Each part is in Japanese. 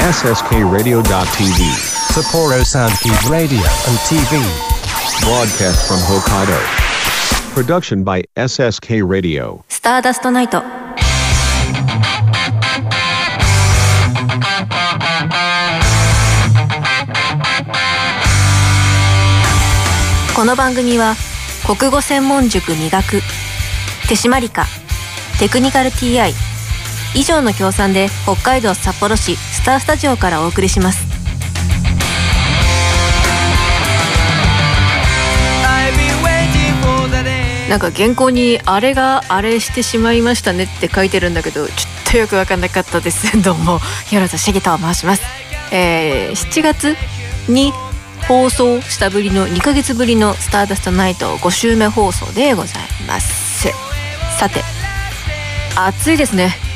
SSKRadio.tv. Sapporo Soundkeep Radio and TV. Broadcast from Hokkaido. Production by SSK Radio. スターダストナイトこの番組は国語専門塾磨く手締まりかテクニカル TI 以上の協賛で北海道札幌市スタースタジオからお送りします。なんか原稿に「あれがあれしてしまいましたね」って書いてるんだけどちょっとよく分かんなかったです。どうも。平田茂と申します、えー、7月に放送したぶりの2ヶ月ぶりの「スターダストナイト」5週目放送でございます。さて暑いですね。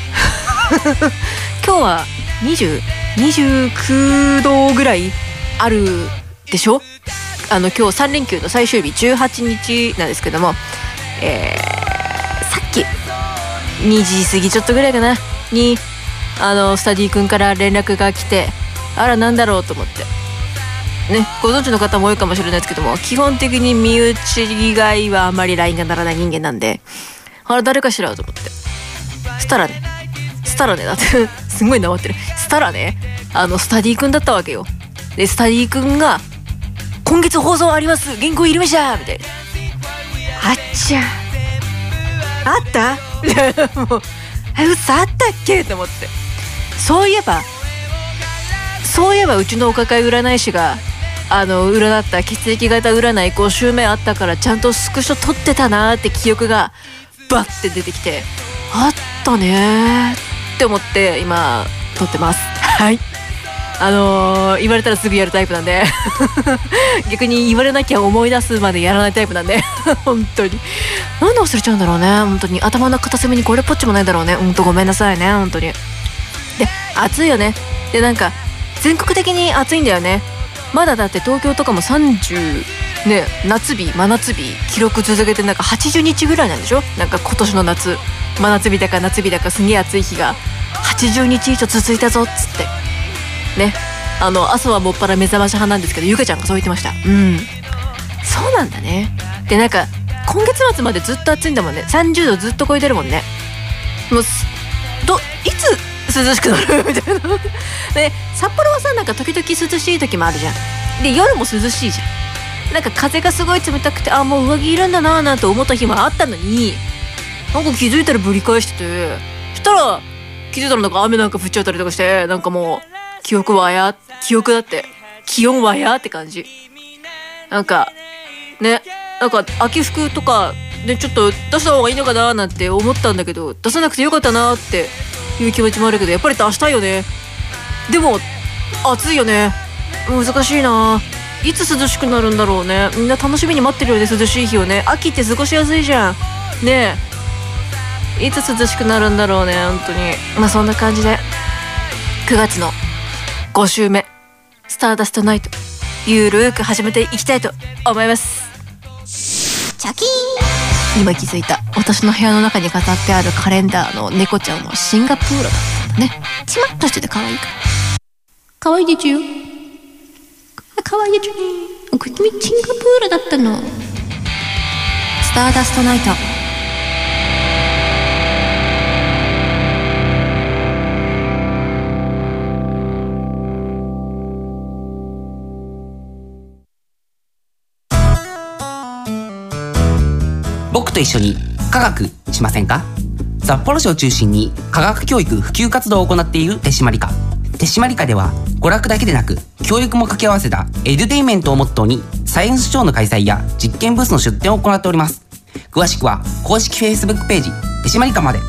今日は2029度ぐらいあるでしょ？あの今日3連休の最終日18日なんですけども。えー、さっき2時過ぎちょっとぐらいかな。にあのスタディ君から連絡が来てあらなんだろうと思って。ねご存知の方も多いかもしれないですけども基本的に身内以外はあまり LINE がならない人間なんであら誰かしらと思って。そしたらねしたらね。だってすごいなまってる。したらね。あのスタディ君だったわけよ。でスタディ君が「今月放送あります。原稿入れました!」みたいな。あっちゃ。あった？もうえ嘘あったっけ？と思って。そういえばそういえばうちのお抱え占い師があの占った血液型占い5週目あったからちゃんとスクショ撮ってたなーって記憶がバッて出てきて。あったねー。って思って今撮ってます。はい。あのー、言われたらすぐやるタイプなんで。逆に言われなきゃ思い出すまでやらないタイプなんで。本当に。なんで忘れちゃうんだろうね。本当に。頭の片隅にこれっぽっちもないだろうね。ほんとごめんなさいね。本当に。で暑いよね。でなんか全国的に暑いんだよね。まだだって東京とかも30ね夏日真夏日記録続けてなんか80日ぐらいなんでしょ？なんか今年の夏。真夏日だか夏日だかすげえ暑い日が80日以上続いたぞっつって。ねあの朝はもっぱら目覚まし派なんですけどゆかちゃんがそう言ってました。うん。そうなんだね。でなんか今月末までずっと暑いんだもんね。30度ずっと超えてるもんね。もうどいつ涼しくなる？みたいな。で札幌はさなんか時々涼しい時もあるじゃん。で夜も涼しいじゃんなんか風がすごい冷たくてあもう上着いるんだなーなんて思った日もあったのになんか気づいたらぶり返しててそしたら気づいたらなんか雨なんか降っちゃったりとかしてなんかもう記憶はや記憶だって気温はやって感じ。なんかねなんか秋服とかでちょっと出した方がいいのかななんて思ったんだけど出さなくてよかったなっていう気持ちもあるけどやっぱり出したいよね。でも暑いよね。難しいないつ涼しくなるんだろうね。みんな楽しみに待ってるよね涼しい日をね。秋って過ごしやすいじゃん。ねえ。いつ涼しくなるんだろうね本当に。まあそんな感じで。9月の5週目。スターダストナイト。ゆるーく始めていきたいと思います。チャキーン。今気づいた。私の部屋の中に飾ってあるカレンダーの猫ちゃんはシンガプールだったんだね。チマッとしてて可愛いから。可愛いでちゅ可愛いでちゅこれシンガプールだったの。スターダストナイト。僕と一緒に科学しませんか？札幌市を中心に科学教育普及活動を行っている手締まり課。手締まり課では娯楽だけでなく教育も掛け合わせたエデュテイメントをモットーにサイエンスショーの開催や実験ブースの出展を行っております。詳しくは公式 Facebook ページ手締まり課まで。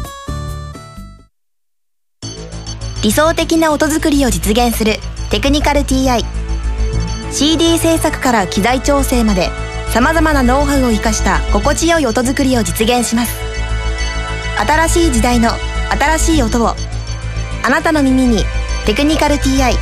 理想的な音作りを実現するテクニカル TI CD 制作から機材調整までさまざまなノウハウを生かした心地よい音作りを実現します。新しい時代の新しい音をあなたの耳に「テクニカル TI」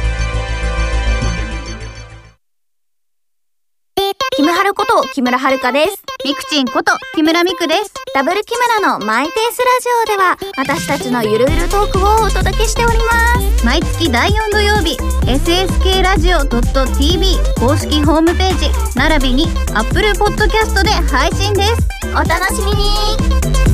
木村はること木村遥です。みくちんこと木村みくです。ダブル木村のマイペースラジオでは私たちのゆるゆるトークをお届けしております。毎月第4土曜日、ssk ラジオ .tv 公式ホームページ、並びに Apple Podcast で配信です。お楽しみに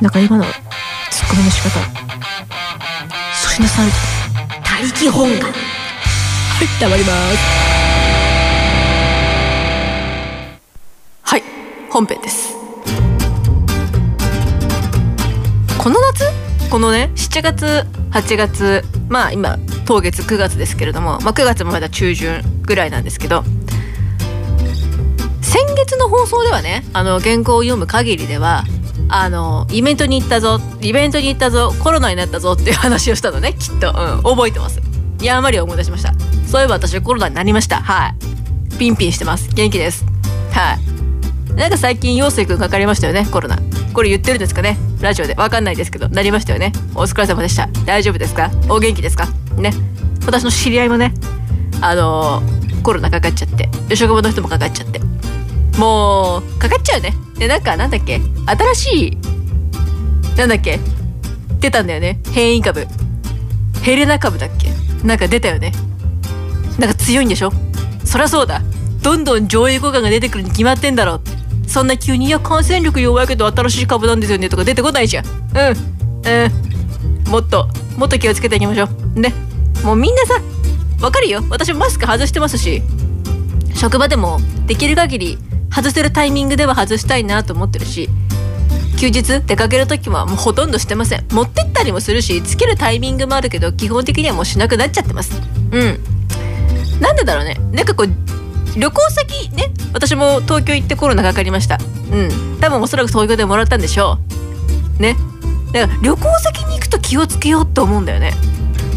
なんか今のツッコミの仕方。粗品さん他力本願はい黙ります。はい本編です。この夏？このね7月8月まあ今当月9月ですけれども、まあ、9月もまだ中旬ぐらいなんですけど先月の放送ではねあの原稿を読む限りではあのイベントに行ったぞイベントに行ったぞコロナになったぞっていう話をしたのねきっと、うん、覚えてます。いやんわり思い出しました。そういえば私コロナになりました。はい。ピンピンしてます。元気です。はい。なんか最近陽水くんかかりましたよねコロナ。これ言ってるんですかね？ラジオで。わかんないですけど。なりましたよね。お疲れ様でした。大丈夫ですか？お元気ですか？ね。私の知り合いもねあのーコロナかかっちゃって職場の人もかかっちゃって。もうかかっちゃうね。でなんかなんだっけ？新しいなんだっけ？出たんだよね。変異株。ヘレナ株だっけ？なんか出たよね。なんか強いんでしょ？そりゃそうだ。どんどん上映互換が出てくるに決まってんだろうそんな急に「いや感染力弱いけど新しい株なんですよね」とか出てこないじゃん。うん。うん。もっともっと気をつけていきましょう。ね。もうみんなさわかるよ。私もマスク外してますし。職場でもできる限り外せるタイミングでは外したいなと思ってるし休日出かける時はもうほとんどしてません。持ってったりもするしつけるタイミングもあるけど基本的にはもうしなくなっちゃってます。うん。なんでだろうね。なんかこう旅行先ね私も東京行ってコロナかかりました。うん。多分おそらく東京でもらったんでしょう。ね。だから旅行先に行くと気をつけようと思うんだよね。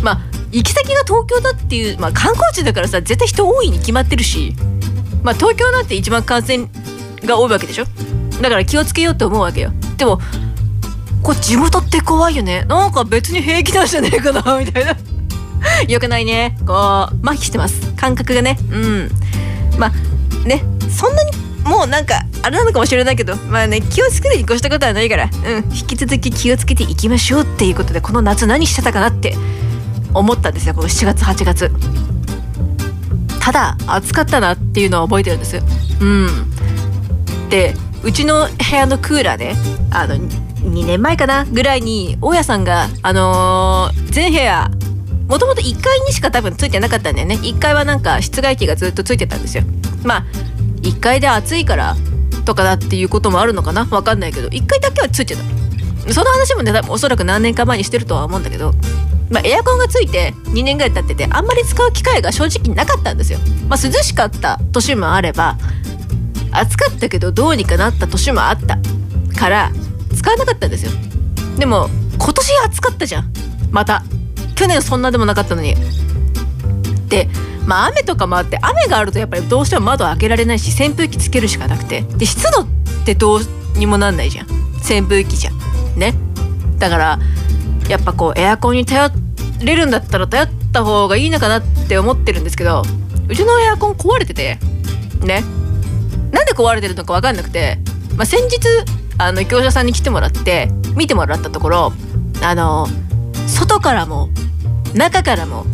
まあ行き先が東京だっていう、まあ、観光地だからさ絶対人多いに決まってるし。まあ東京なんて一番感染が多いわけでしょ？だから気をつけようと思うわけよ。でもこう地元って怖いよね。なんか別に平気なんじゃねえかな みたいな。よくないね。こう麻痺してます。感覚がね。うん。まあね。そんなにもうなんかあれなのかもしれないけどまあね気をつけてに越したことはないから。うん。引き続き気をつけていきましょうっていうことでこの夏何してたかなって思ったんですよこの7月8月。ただ暑かったなっていうのは覚えてるんです。うん。でうちの部屋のクーラーねあの2年前かなぐらいに大家さんがあのー全部屋もともと1階にしか多分ついてなかったんだよね。1階はなんか室外機がずっとついてたんですよ。まあ1階で暑いからとかだっていうこともあるのかな？わかんないけど。1階だけはついてた。その話もね多分おそらく何年か前にしてるとは思うんだけど。まあ、エアコンがついて2年ぐらい経っててあんまり使う機会が正直なかったんですよ。まあ、涼しかった年もあれば暑かったけどどうにかなった年もあったから使わなかったんですよ。でも今年暑かったじゃんまた去年そんなでもなかったのに。でまあ雨とかもあって雨があるとやっぱりどうしても窓開けられないし扇風機つけるしかなくてで湿度ってどうにもなんないじゃん扇風機じゃんねだからやっぱこうエアコンに頼れるんだったら頼った方がいいのかなって思ってるんですけどうちのエアコン壊れててね。なんで壊れてるのか分かんなくて、まあ、先日あの業者さんに来てもらって見てもらったところあの外からも中からも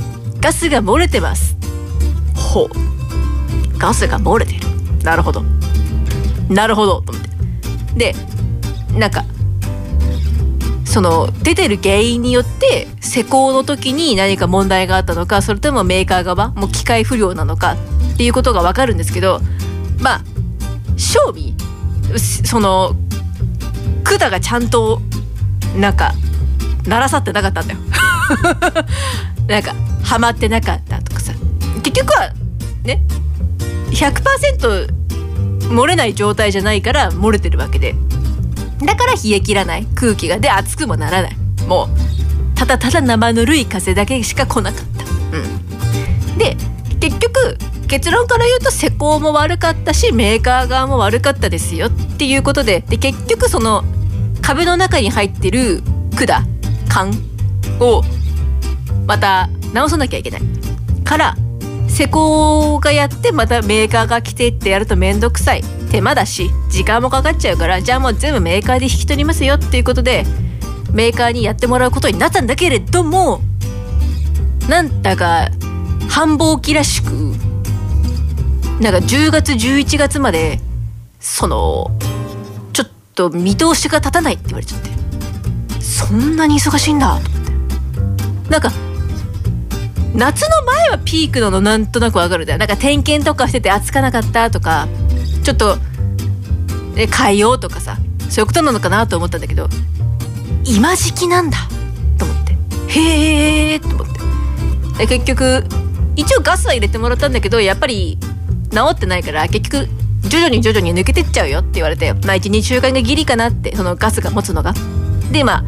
ガスが漏れてます。ほう。ガスが漏れてる。なるほど。なるほど。と思って。でなんかその出てる原因によって施工の時に何か問題があったのかそれともメーカー側もう機械不良なのかっていうことが分かるんですけどまあ賞味その管がちゃんとなんか鳴らさってなかったんだよ。なんかはまってなかったとかさ。結局はね100%漏れない状態じゃないから漏れてるわけで。だから冷え切らない。空気が。で熱くもならない。もうただただ生ぬるい風だけしか来なかった、うん、で結局結論から言うと施工も悪かったしメーカー側も悪かったですよっていうことでで結局その壁の中に入ってる管管をまた直さなきゃいけない。から施工がやってまたメーカーが来てってやると面倒くさい手間だし時間もかかっちゃうからじゃあもう全部メーカーで引き取りますよっていうことでメーカーにやってもらうことになったんだけれどもなんだか繁忙期らしくなんか10月11月までそのちょっと見通しが立たないって言われちゃってそんなに忙しいんだと思って。なんか夏の前はピークなのなんとなくわかるんだよ。なんか点検とかしてて暑かなかったとかちょっとえ変えようとかさそういうことなのかなと思ったんだけど今時期なんだと思って。へえと思って。で結局一応ガスは入れてもらったんだけどやっぱり治ってないから結局徐々に徐々に抜けてっちゃうよって言われてまあ12週間がギリかなってそのガスが持つのが。でまあ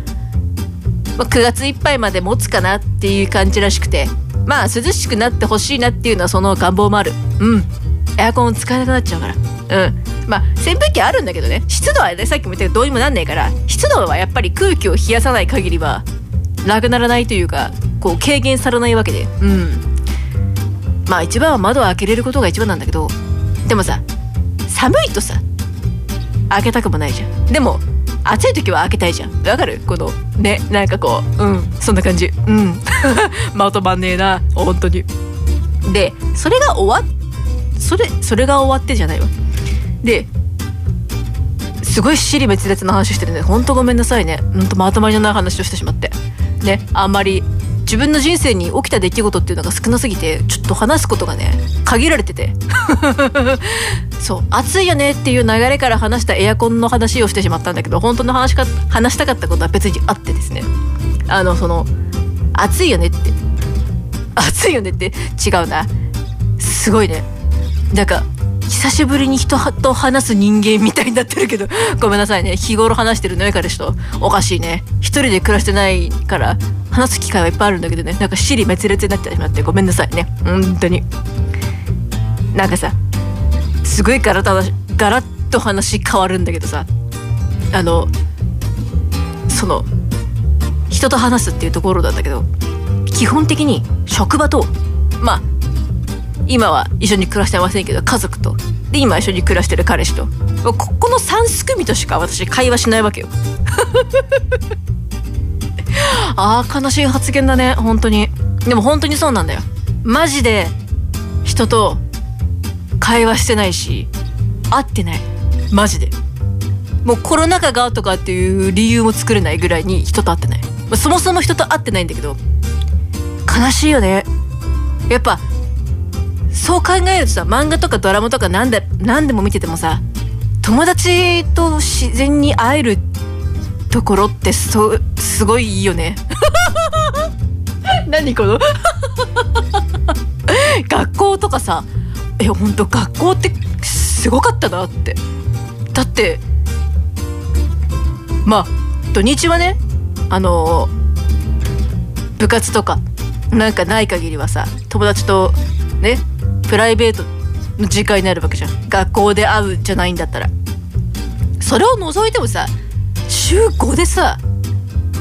まあ9月いっぱいまで持つかなっていう感じらしくてまあ涼しくなってほしいなっていうのはその願望もある。うん。エアコン使えなくなっちゃうから。うん。まあ扇風機あるんだけどね。湿度はねさっきも言ったけどどうにもなんないから湿度はやっぱり空気を冷やさない限りはなくならないというかこう軽減されないわけで。うん。まあ一番は窓を開けれることが一番なんだけどでもさ寒いとさ開けたくもないじゃん。でも暑い時は開けたいじゃん。わかる？このねなんかこううんそんな感じ。うん。まとまんねえな本当に。でそれが終わそれそれが終わってじゃないわ。ですごい尻滅裂な話してるね。ほんとごめんなさいね。ほんとまとまりのない話をしてしまって。ねあんまり自分の人生に起きた出来事っていうのが少なすぎてちょっと話すことがね限られてて。そう。暑いよねっていう流れから話したエアコンの話をしてしまったんだけど本当の話か話したかったことは別にあってですね。あのその暑いよねって。暑いよねって違うな。すごいね。なんか久しぶりに人と話す人間みたいになってるけど ごめんなさいね。日頃話してるのよ彼氏と。おかしいね。一人で暮らしてないから話す機会はいっぱいあるんだけどね。なんか尻滅裂になってしまってごめんなさいね。本当に。なんかさすごいガラッガラッと話変わるんだけどさ。あのその人と話すっていうところなんだけど基本的に職場とまあ今は一緒に暮らしてませんけど家族と。で今一緒に暮らしてる彼氏と。ここの3組としか私会話しないわけよ。あー悲しい発言だね。本当に。でも本当にそうなんだよ。マジで人と会話してないし会ってない。マジで。もうコロナ禍がとかっていう理由も作れないぐらいに人と会ってない。そもそも人と会ってないんだけど悲しいよね。やっぱそう考えるとさ漫画とかドラマとか何で何でも見ててもさ友達と自然に会えるところってそすごいいいよね。何この？学校とかさえ本当学校ってすごかったなって。だってまあ土日はねあの部活とかなんかない限りはさ友達とねプライベートの時間になるわけじゃん。学校で会うじゃないんだったら。それを除いてもさ週5でさ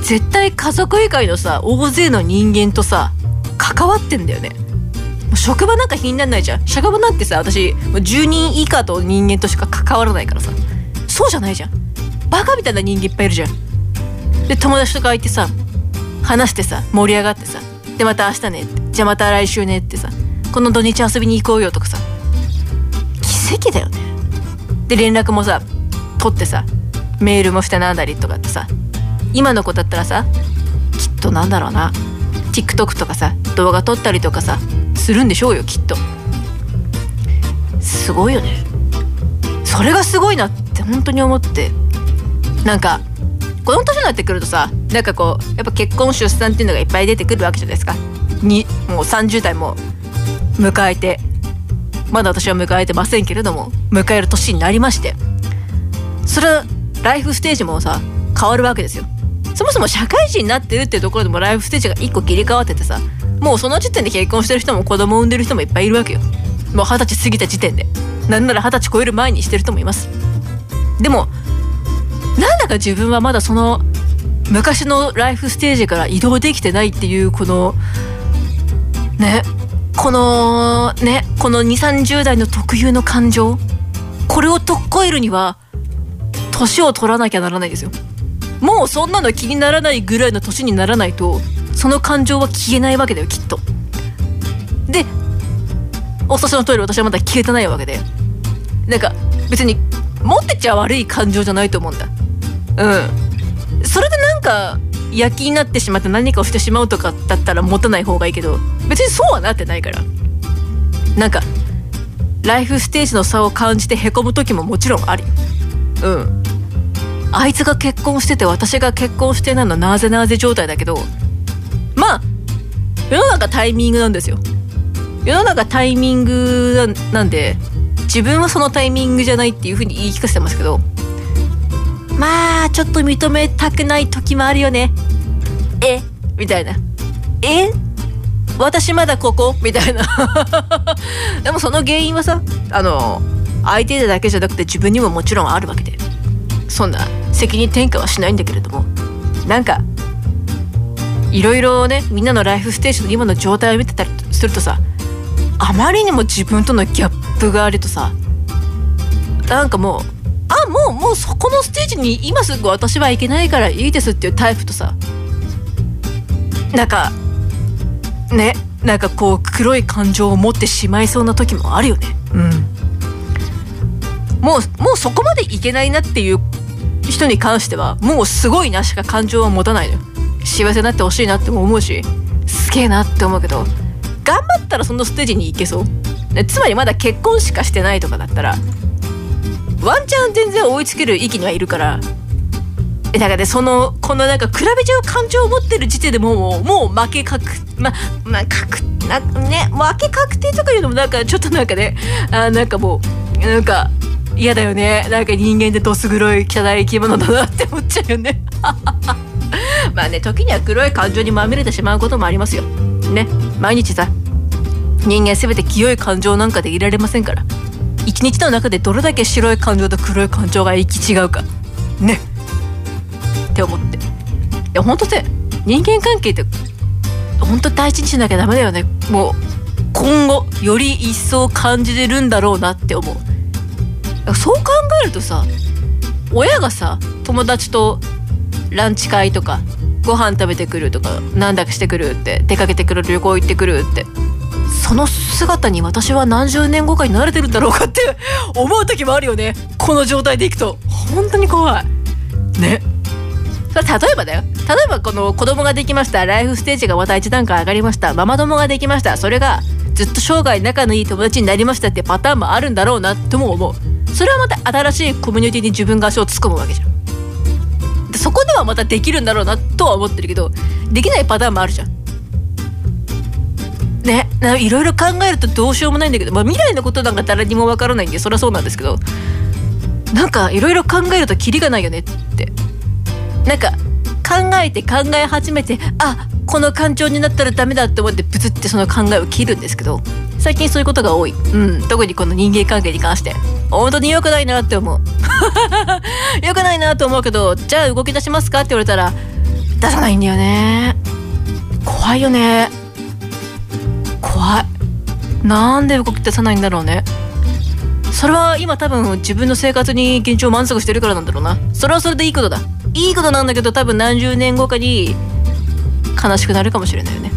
絶対家族以外のさ大勢の人間とさ関わってんだよね。職場なんか気になんないじゃん。職場なんてさ私10人以下と人間としか関わらないからさ。そうじゃないじゃん。バカみたいな人間いっぱいいるじゃん。で友達とか相手さ話してさ盛り上がってさでまた明日ねってじゃあまた来週ねってさこの土日遊びに行こうよとかさ。奇跡だよね。で連絡もさ取ってさメールもしてなんだりとかってさ今の子だったらさきっとなんだろうな。TikTok とかさ動画撮ったりとかさするんでしょうよきっと。すごいよね。それがすごいなって本当に思って。なんかこの年になってくるとさなんかこうやっぱ結婚出産っていうのがいっぱい出てくるわけじゃないですか。にもう30代も迎えてまだ私は迎えてませんけれども迎える年になりましてそれはライフステージもさ変わるわけですよ。そもそも社会人になってるっていうところでもライフステージが一個切り替わっててさもうその時点で結婚してる人も子供を産んでる人もいっぱいいるわけよ。もう二十歳過ぎた時点でなんなら二十歳超える前にしてる人もいます。でもなんだか自分はまだその昔のライフステージから移動できてないっていうこのねこのねこの2 3 0代の特有の感情これをとっこえるには年を取らなきゃならないですよ。もうそんなの気にならないぐらいの年にならないとその感情は消えないわけだよきっと。でお察しの通り私はまだ消えてないわけで。なんか別に持ってちゃ悪い感情じゃないと思うんだ。うん。それでなんか焼きになってしまって何かをしてしまうとかだったら持たない方がいいけど別にそうはなってないから。なんかライフステージの差を感じてへこむ時ももちろんあるようん。あいつが結婚してて私が結婚してないのはなぜなぜ状態だけど。まあ世の中タイミングなんですよ。世の中タイミングなんで自分はそのタイミングじゃないっていう風に言い聞かせてますけどまあちょっと認めたくない時もあるよね。え？みたいな。え？私まだここ？みたいな。でもその原因はさあの相手だけじゃなくて自分にももちろんあるわけで。そんな責任転嫁はしないんだけれども。なんかいろいろねみんなのライフステージの今の状態を見てたりするとさあまりにも自分とのギャップがあるとさなんかもううもうそこのステージに今すぐ私はいけないからいいですっていうタイプとさ。なんかねなんかこう黒い感情を持ってしまいそうな時もあるよね。うん。もうもうそこまでいけないなっていう人に関してはもうすごいなしか感情は持たないのよ。幸せになってほしいなっても思うしすげえなって思うけど頑張ったらそのステージに行けそう。でつまりまだ結婚しかしてないとかだったらワンチャン全然追いつける域にはいるから。だからねそのこのなんか比べちゃう感情を持ってる時点でもうもう負け確ままあ確なね負け確定とかいうのもなんかちょっとなんかねあなんかもうなんか嫌だよね。なんか人間ってどす黒い汚い生き物だなって思っちゃうよね。まあね時には黒い感情にまみれてしまうこともありますよ。ね。毎日さ人間全て清い感情なんかでいられませんから。一日の中でどれだけ白い感情と黒い感情が行き違うか。ね。って思って。いや本当って人間関係って本当大事にしなきゃダメだよね。もう今後より一層感じれるんだろうなって思う。そう考えるとさ親がさ友達とランチ会とかご飯食べてくるとかなんだかしてくるって出かけてくる旅行行ってくるってその姿に私は何十年後かに慣れてるんだろうかって 思う時もあるよね。この状態でいくと。本当に怖い。ね。それ例えばだよ。例えばこの子供ができました。ライフステージがまた一段階上がりました。ママ友ができました。それがずっと生涯仲のいい友達になりましたってパターンもあるんだろうなとも思う。それはまた新しいコミュニティに自分が足を突っ込むわけじゃん。そこではまたできるんだろうなとは思ってるけどできないパターンもあるじゃん。ねいろいろ考えるとどうしようもないんだけど、まあ、未来のことなんか誰にもわからないんでそりゃそうなんですけどなんかいろいろ考えるとキリがないよねって。なんか考えて考え始めてあこの感情になったらダメだって思ってブツってその考えを切るんですけど最近そういうことが多い、うん、特にこの人間関係に関して。本当に良くないなって思う。良くないなと思うけどじゃあ動き出しますかって言われたら出さないんだよね。怖いよね。怖い。なんで動き出さないんだろうね。それは今多分自分の生活に現状満足してるからなんだろうな。それはそれでいいことだ。いいことなんだけど多分何十年後かに悲しくなるかもしれないよね。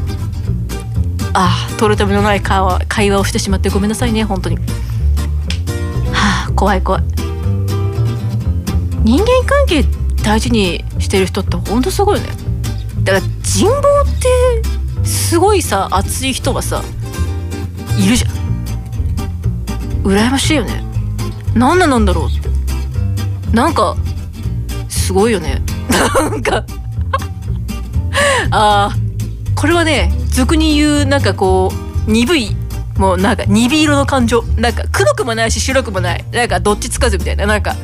ああ取るためのない会話会話をしてしまってごめんなさいね本当に。はあ怖い怖い。人間関係大事にしてる人ってほんとすごいよね。だから人望ってすごいさ熱い人はさいるじゃん。羨ましいよね。なんでなんだろう。ってなんかすごいよね。なんか。あーこれはね俗に言うなんかこう鈍いもうなんか鈍色の感情。なんか黒くもないし白くもない。なんかどっちつかずみたいな。なんか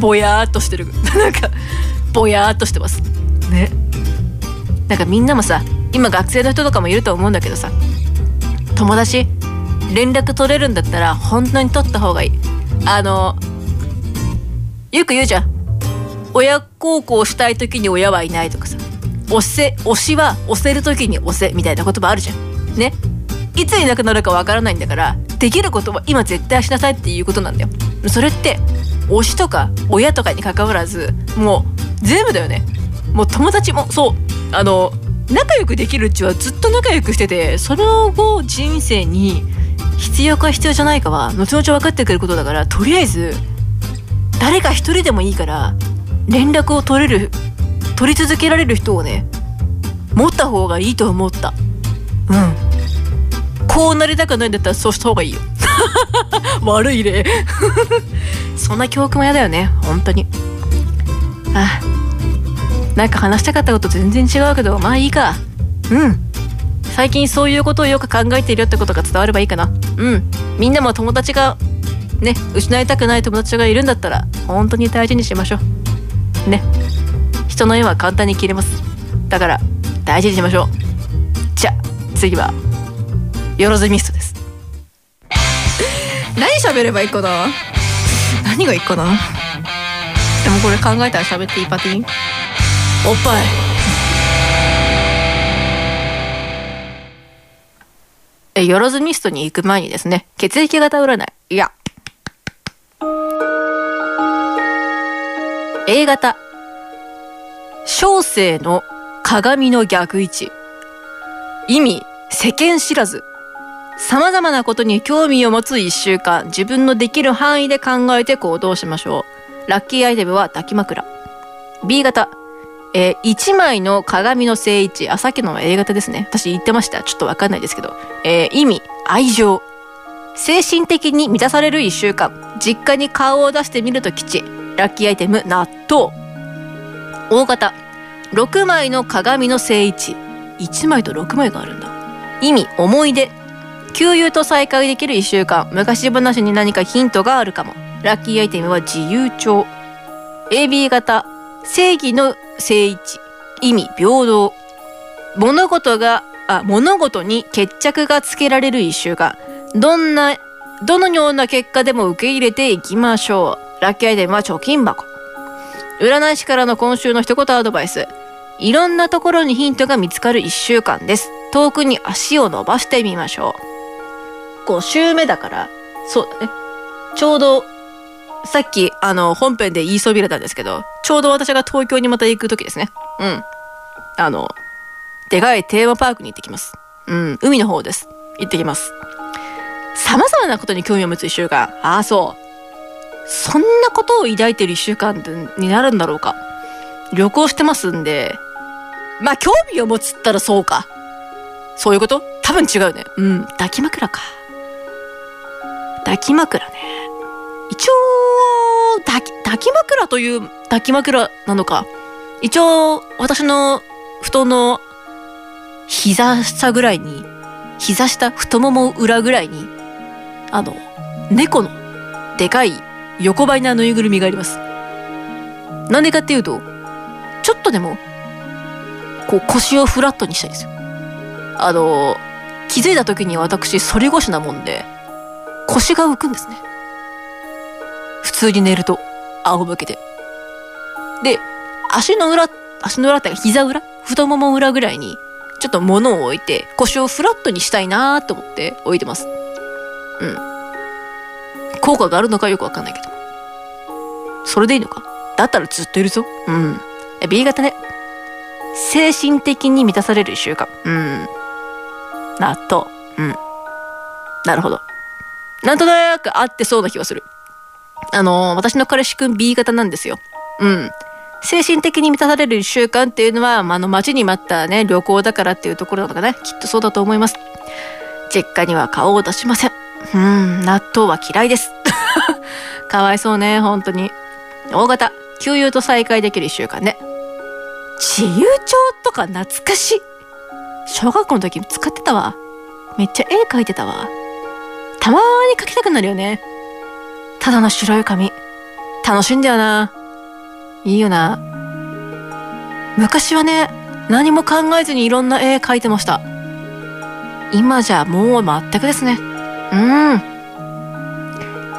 ぼやーっとしてる。なんかぼやーっとしてます。ね。なんかみんなもさ今学生の人とかもいると思うんだけどさ友達連絡取れるんだったら本当に取った方がいい。あのよく言うじゃん。親孝行したい時に親はいないとかさ。押せ推しは押せる時に押せみたいな言葉あるじゃん。ね。いついなくなるかわからないんだからできることは今絶対しなさいっていうことなんだよ。それって推しとか親とかに関わらずもう全部だよね。もう友達もそう。あの仲良くできるうちはずっと仲良くしててその後人生に必要か必要じゃないかは後々分かってくることだからとりあえず誰か一人でもいいから連絡を取れる取り続けられる人をね持った方がいいと思った。うん。こうなりたくないんだったらそうした方がいいよ。悪い例 そんな教訓も嫌だよね本当に。ああなんか話したかったこと全然違うけどまあいいか。うん。最近そういうことをよく考えているよってことが伝わればいいかな。うん。みんなも友達がね失いたくない友達がいるんだったら本当に大事にしましょう。ね。人の縁は簡単に切れます。だから大事にしましょう。じゃあ次はよろずミストです。何喋ればいいかな？何がいいかな？でもこれ考えたら喋っていいパティン？おっぱい。えよろずミストに行く前にですね。血液型占い。いや。A 型。小生の鏡の逆位置。意味世間知らず。様々なことに興味を持つ一週間。自分のできる範囲で考えて行動しましょう。ラッキーアイテムは抱き枕。B 型えー、1枚の鏡の正位置あさっきの A 型ですね。私言ってました。ちょっとわかんないですけど、えー、意味愛情。精神的に満たされる一週間。実家に顔を出してみると吉。ラッキーアイテム納豆。大型。6枚の鏡の正位置1枚と6枚があるんだ。意味思い出。給油と再会できる1週間。昔話に何かヒントがあるかも。ラッキーアイテムは自由帳。AB 型。正義の正位置意味平等。物事があ物事に決着がつけられる1週間どんなどのような結果でも受け入れていきましょう。ラッキーアイテムは貯金箱。占い師からの今週の一言アドバイス。いろんなところにヒントが見つかる1週間です。遠くに足を伸ばしてみましょう。5週目だからそうだねちょうどさっきあの本編で言いそびれたんですけどちょうど私が東京にまた行く時ですね。うん。あのでかいテーマパークに行ってきます。うん。海の方です。行ってきます。様々なことに興味を持つ1週間。ああそう。そんなことを抱いてる1週間になるんだろうか。旅行してますんでまあ興味を持つったらそうか。そういうこと？多分違うね。うん。抱き枕か。抱き枕ね。一応抱き抱き枕という抱き枕なのか。一応私の布団の膝下ぐらいに膝下太もも裏ぐらいにあの猫のでかい横ばいなぬいぐるみがあります。なんでかっていうとちょっとでもこう腰をフラットにしたいんですよ。あの気づいた時に私反り腰なもんで腰が浮くんですね。普通に寝ると仰向けで。で足の裏足の裏ってか膝裏？太もも裏ぐらいにちょっと物を置いて腰をフラットにしたいなーと思って置いてます。うん。効果があるのかよくわかんないけど。それでいいのか？だったらずっといるぞ。うん。B 型ね。精神的に満たされる一週間うん。納豆。うん。なるほど。なんとなく合ってそうな気がする。あの、私の彼氏くん B 型なんですよ。うん。精神的に満たされる一週間っていうのは、まあ、の待ちに待ったね旅行だからっていうところなのかねきっとそうだと思います。実家には顔を出しません。うん。納豆は嫌いです。かわいそうね本当に。大型。給油と再会できる一週間ね。自由帳とか懐かしい。小学校の時使ってたわ。めっちゃ絵描いてたわ。たまに描きたくなるよね。ただの白い紙。楽しいんだよな。いいよな。昔はね、何も考えずにいろんな絵描いてました。今じゃもう全くですね。うん。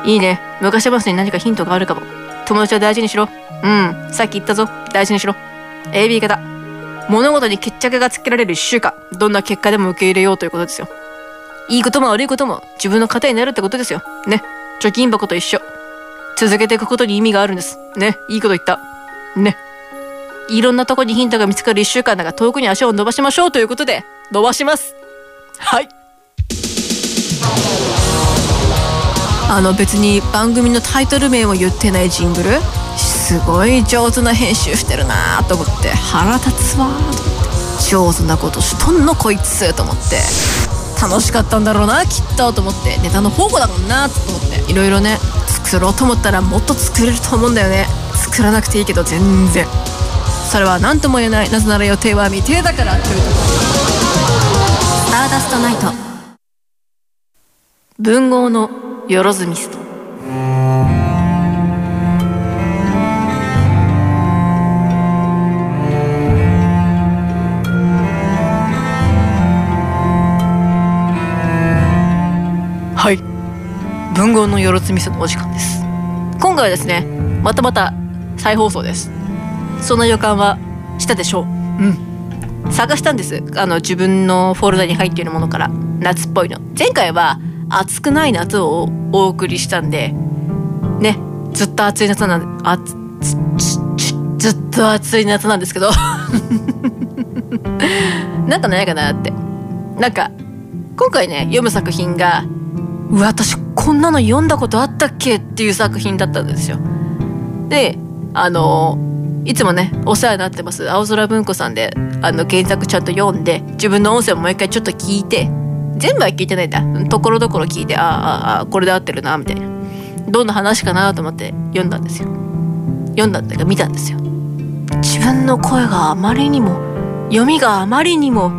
いいね。昔話に何かヒントがあるかも。友達は大事にしろ。うん。さっき言ったぞ。大事にしろ。AB 型。物事に決着がつけられる一週間。どんな結果でも受け入れようということですよ。いいことも悪いことも自分の糧になるってことですよ。ね。貯金箱と一緒。続けていくことに意味があるんです。ね。いいこと言った。ね。いろんなとこにヒントが見つかる一週間だが遠くに足を伸ばしましょうということで、伸ばします。はい。あの別に番組のタイトル名を言ってないジングル？すごい上手な編集してるなと思って腹立つわと思って上手なことしとんのこいつと思って楽しかったんだろうなきっとと思ってネタの宝庫だもんなと思っていろいろね作ろうと思ったらもっと作れると思うんだよね。作らなくていいけど全然。それは何とも言えないなぜなら予定は未定だからというところ。スターダストナイト。文豪のよろずミスト。はい。文豪のよろずミストのお時間です。今回はですねまたまた再放送です。その予感はしたでしょう。うん。探したんです。あの自分のフォルダに入っているものから。夏っぽいの。前回は暑くない夏をお送りしたんでねずっと暑い夏なんあつつつずっと暑い夏なんですけど。なんかないかなって。なんか今回ね読む作品が私こんなの読んだことあったっけっていう作品だったんですよ。であのいつもねお世話になってます青空文庫さんであの原作ちゃんと読んで自分の音声ももう一回ちょっと聞いて全部は聞いてないんだ。ところどころ聞いてああああこれで合ってるなみたいな。どんな話かなと思って読んだんですよ。読んだんだけど見たんですよ。自分の声があまりにも読みがあまりにも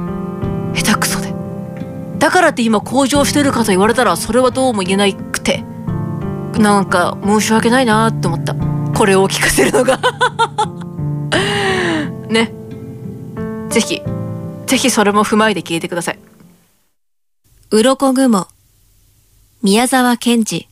下手くそだからって今向上してるかと言われたらそれはどうも言えなくてなんか申し訳ないなって思った。これを聞かせるのが。ね。ぜひぜひそれも踏まえて聞いてください。鱗雲宮沢賢治。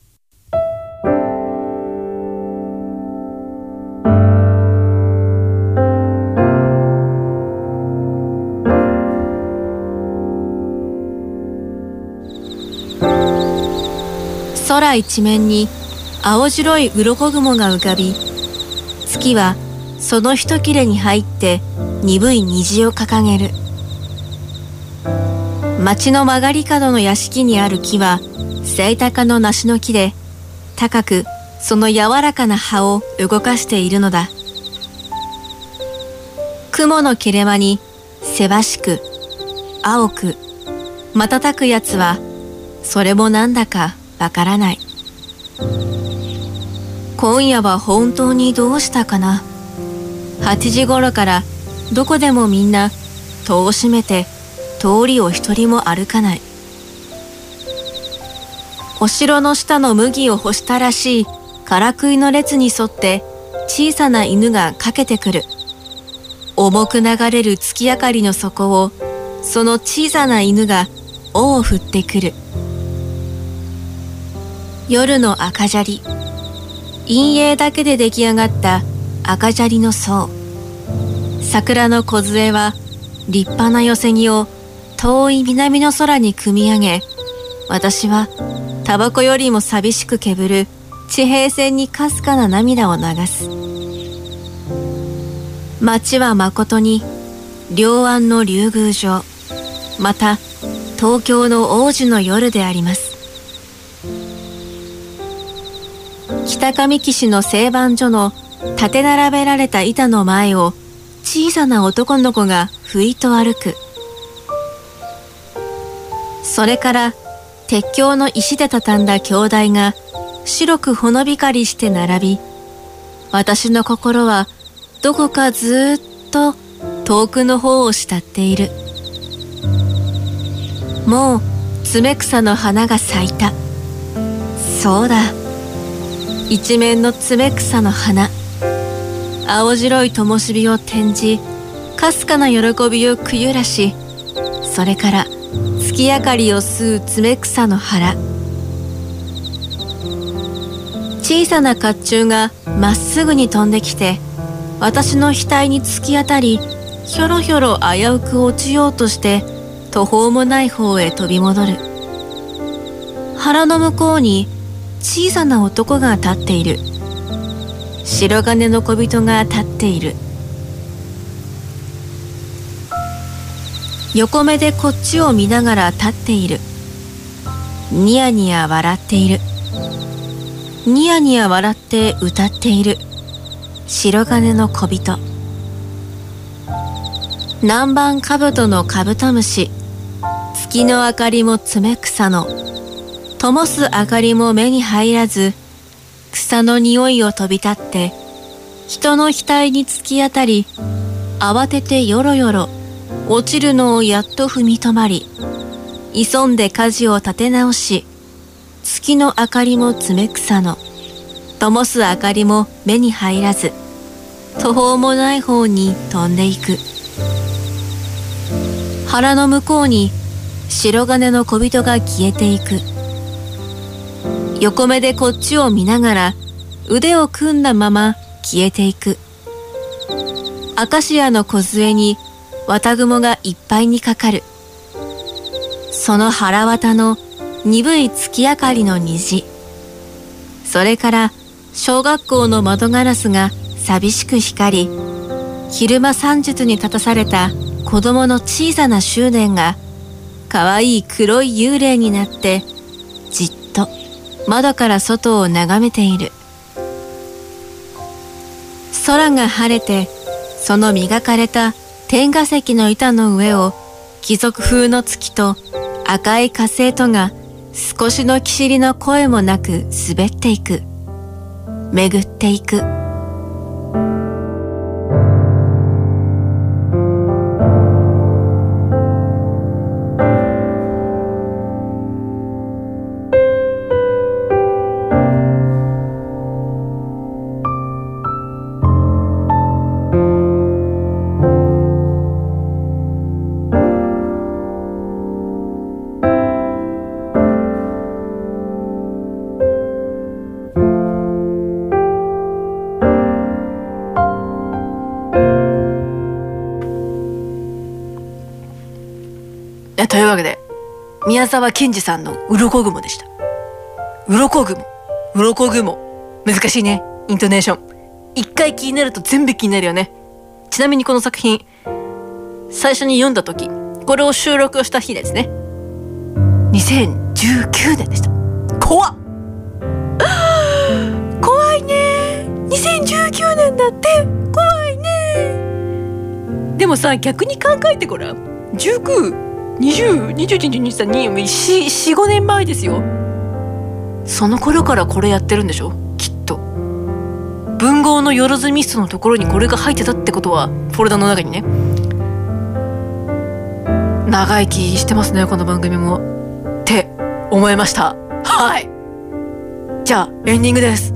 一面に青白い鱗雲が浮かび月はその一切れに入って鈍い虹を掲げる。町の曲がり角の屋敷にある木はセ高の梨の木で高くその柔らかな葉を動かしているのだ。雲の切れ間にせわしく青く瞬くやつはそれもなんだかわからない。今夜は本当にどうしたかな？8時頃からどこでもみんな戸を閉めて通りを一人も歩かない。お城の下の麦を干したらしいからくいの列に沿って小さな犬がかけてくる。重く流れる月明かりの底をその小さな犬が尾を振ってくる。夜の赤砂利。陰影だけで出来上がった赤砂利の層。桜の梢は立派な寄せ木を遠い南の空に組み上げ私はタバコよりも寂しくけぶる地平線にかすかな涙を流す。街はまことに両安の竜宮城また東京の王子の夜であります。北上岸の製盤所の立て並べられた板の前を小さな男の子がふいと歩く。それから鉄橋の石で畳んだ兄弟が白くほの光りして並び私の心はどこかずっと遠くの方を慕っている。もう爪草の花が咲いた。そうだ。一面の爪草の花。青白い灯火を転じかすかな喜びをくゆらしそれから月明かりを吸う爪草の腹。小さな甲冑がまっすぐに飛んできて私の額に突き当たりひょろひょろ危うく落ちようとして途方もない方へ飛び戻る。腹の向こうに小さな男が立っている。白金の小人が立っている。横目でこっちを見ながら立っている。ニヤニヤ笑っている。ニヤニヤ笑って歌っている。白金の小人。南蛮兜のカブトムシ。月の明かりも爪草の。灯す明かりも目に入らず草の匂いを飛び立って人の額に突き当たり慌ててよろよろ落ちるのをやっと踏み止まり急んで舵を立て直し月の明かりも爪草の灯す明かりも目に入らず途方もない方に飛んでいく。腹の向こうに白金の小人が消えていく。横目でこっちを見ながら腕を組んだまま消えていく。アカシアの梢に綿雲がいっぱいにかかる。その腹綿の鈍い月明かりの虹。それから小学校の窓ガラスが寂しく光り昼間算術に立たされた子供の小さな執念が可愛い黒い幽霊になって窓から外を眺めている。空が晴れてその磨かれた天下石の板の上を貴族風の月と赤い火星とが少しのきしりの声もなく滑っていく。巡っていく。宮沢賢治さんの「鱗雲」でした。鱗雲。鱗雲。難しいね。イントネーション。一回気になると全部気になるよね。ちなみにこの作品最初に読んだ時これを収録した日ですね。2019年でした。怖っ。怖いね。2019年だって。怖いね。でもさ逆に考えてごらん。19 20、21、22、23、4、5年前ですよ。その頃からこれやってるんでしょ？きっと。文豪のよろずミストのところにこれが入ってたってことは、フォルダの中にね。長生きしてますね、この番組も。って思いました。はい。じゃあ、エンディングです。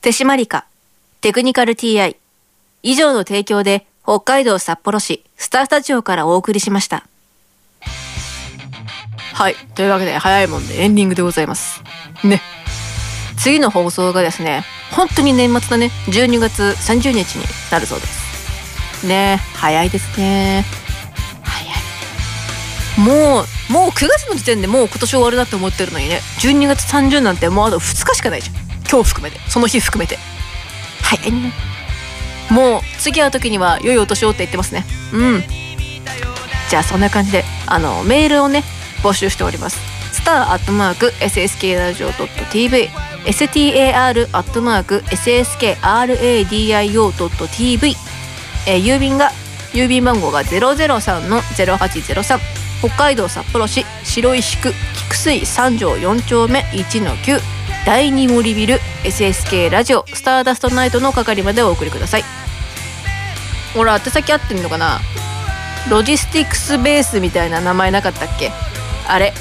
手締まりか。テクニカル TI 以上の提供で北海道札幌市スタースタジオからお送りしました。はい。というわけで早いもんでエンディングでございます。ね。次の放送がですね本当に年末だね。12月30日になるそうです。ね。早いですね。早い。もうもう9月の時点でもう今年終わるなって思ってるのにね。12月30なんてもうあと2日しかないじゃん今日含めて。その日含めて。早い。ねもう次会う時には良いお年をって言ってますね。うん。じゃあそんな感じであのメールをね募集しております。スターアットマーク SSK ラジオ .tv star アットマーク sskradio.tv えー郵便が郵便番号が003の0803北海道札幌市白石区菊水三条4丁目1の9第二森ビル SSK ラジオスターダストナイトの係までお送りください。ほら宛先合ってんのかな？ロジスティクスベースみたいな名前なかったっけ？あれ？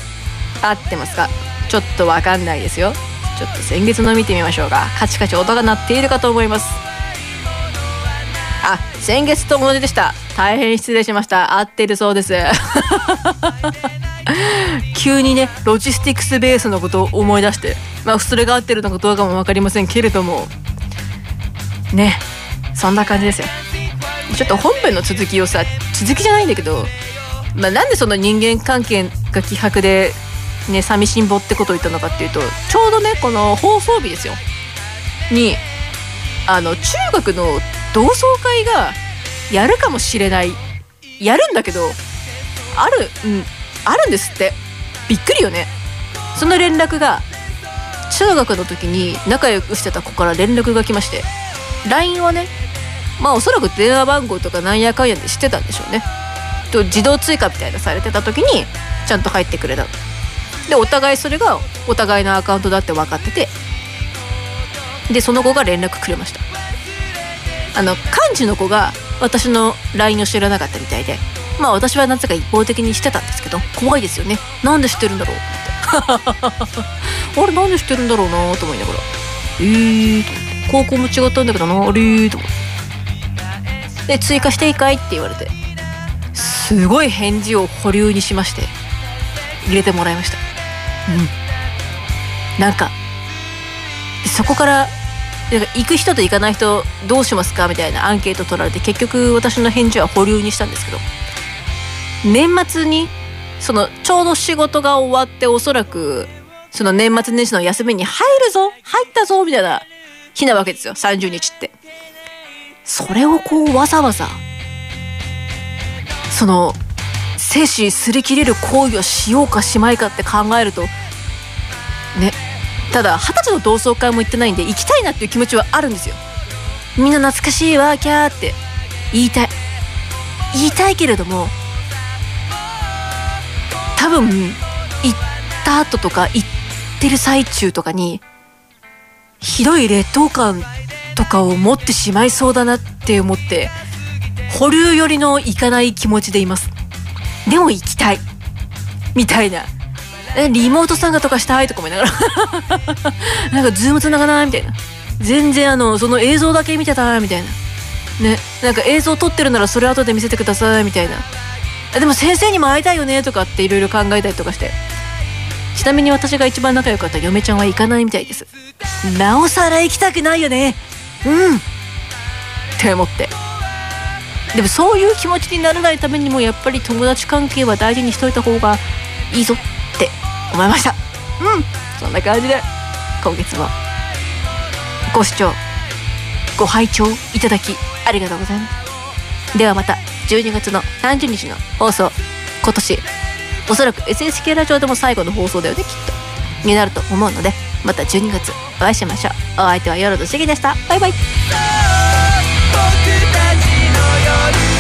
合ってますか？ちょっとわかんないですよ。ちょっと先月の見てみましょうか。カチカチ音が鳴っているかと思います。あ先月と同じでした。大変失礼しました。合ってるそうです。急にねロジスティクスベースのことを思い出してまあそれが合ってるのかどうかも分かりませんけれども。ねそんな感じですよ。ちょっと本編の続きをさ続きじゃないんだけど、まあ、なんでその人間関係が希薄でね寂しんぼってことを言ったのかっていうとちょうどねこの放送日ですよ。にあの中学の同窓会がやるかもしれない。やるんだけどあるうんあるんですって。びっくりよね。その連絡が中学の時に仲良くしてた子から連絡が来まして。LINE はねまあおそらく電話番号とかなんやかんやで知ってたんでしょうね。と自動追加みたいなされてた時にちゃんと入ってくれたの。でお互いそれがお互いのアカウントだって分かってて。でその子が連絡くれました。あの幹事の子が私の LINE を知らなかったみたいでまあ私はなぜか一方的にしてたんですけど怖いですよね。なんで知ってるんだろう。っ てあれなんで知ってるんだろうなと思いながら。えーと高校も違ったんだけどな。あれと思って。で追加していいかいって言われて。すごい返事を保留にしまして入れてもらいました。うん。なんかそこからなんか行く人と行かない人どうしますかみたいなアンケート取られて結局私の返事は保留にしたんですけど。年末にそのちょうど仕事が終わっておそらくその年末年始の休みに入るぞ入ったぞみたいな日なわけですよ30日って。それをこうわざわざその精子擦り切れる行為をしようかしまいかって考えるとねただ二十歳の同窓会も行ってないんで行きたいなっていう気持ちはあるんですよ。みんな懐かしいわキャーって。言いたい。言いたいけれども多分行った後とか行ってる最中とかにひどい劣等感とかを持ってしまいそうだなって思って保留寄りの行かない気持ちでいます。でも行きたい。みたいな。えリモート参加とかしたいとか思いながら。なんかズームつながないみたいな。全然あのその映像だけ見てたみたいな。ね。なんか映像撮ってるならそれ後で見せてくださいみたいな。あでも先生にも会いたいよねとかっていろいろ考えたりとかして。ちなみに私が一番仲良かった嫁ちゃんは行かないみたいです。なおさら行きたくないよね。うん。って思って。でもそういう気持ちにならないためにもやっぱり友達関係は大事にしといた方がいいぞ。思いました。うん。そんな感じで今月もご視聴ご拝聴いただきありがとうございます。ではまた12月の30日の放送。今年おそらく SSK ラジオでも最後の放送だよねきっと。になると思うのでまた12月お会いしましょう。お相手は夜のしぎでした。バイバイ。僕たちの夜